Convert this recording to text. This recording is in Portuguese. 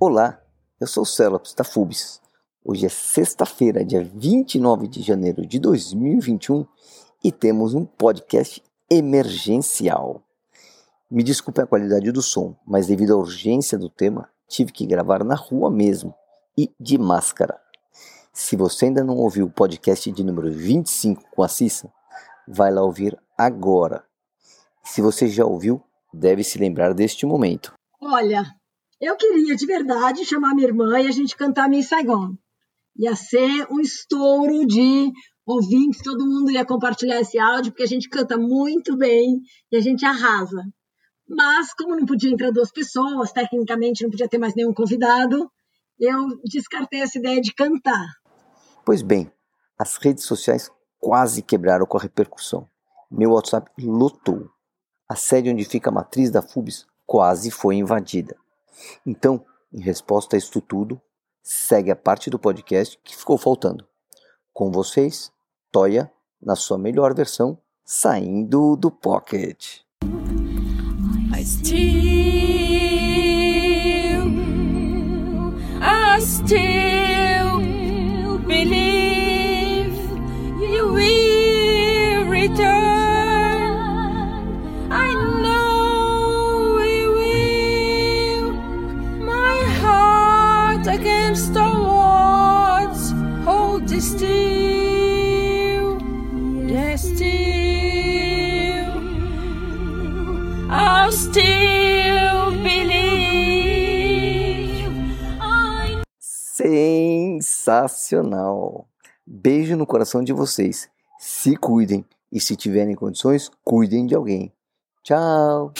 Olá, eu sou o Celops da FUBS. Hoje é sexta-feira, dia 29 de janeiro de 2021 e temos um podcast emergencial. Me desculpe a qualidade do som, mas devido à urgência do tema, tive que gravar na rua mesmo e de máscara. Se você ainda não ouviu o podcast de número 25 com a Cissa, vai lá ouvir agora. Se você já ouviu, deve se lembrar deste momento. Olha, eu queria de verdade chamar minha irmã e a gente cantar Miss Saigon. Ia ser um estouro de ouvintes, todo mundo ia compartilhar esse áudio, porque a gente canta muito bem e a gente arrasa. Mas, como não podia entrar duas pessoas, tecnicamente não podia ter mais nenhum convidado, eu descartei essa ideia de cantar. Pois bem, as redes sociais quase quebraram com a repercussão. Meu WhatsApp lotou. A sede onde fica a matriz da FUBS quase foi invadida. Então, em resposta a isto tudo, segue a parte do podcast que ficou faltando. Com vocês, Toya, na sua melhor versão, saindo do pocket. I still, I still believe against the walls, hold still, yes, still, I'll still believe. Sensacional! Beijo no coração de vocês. Se cuidem e se tiverem condições, cuidem de alguém. Tchau!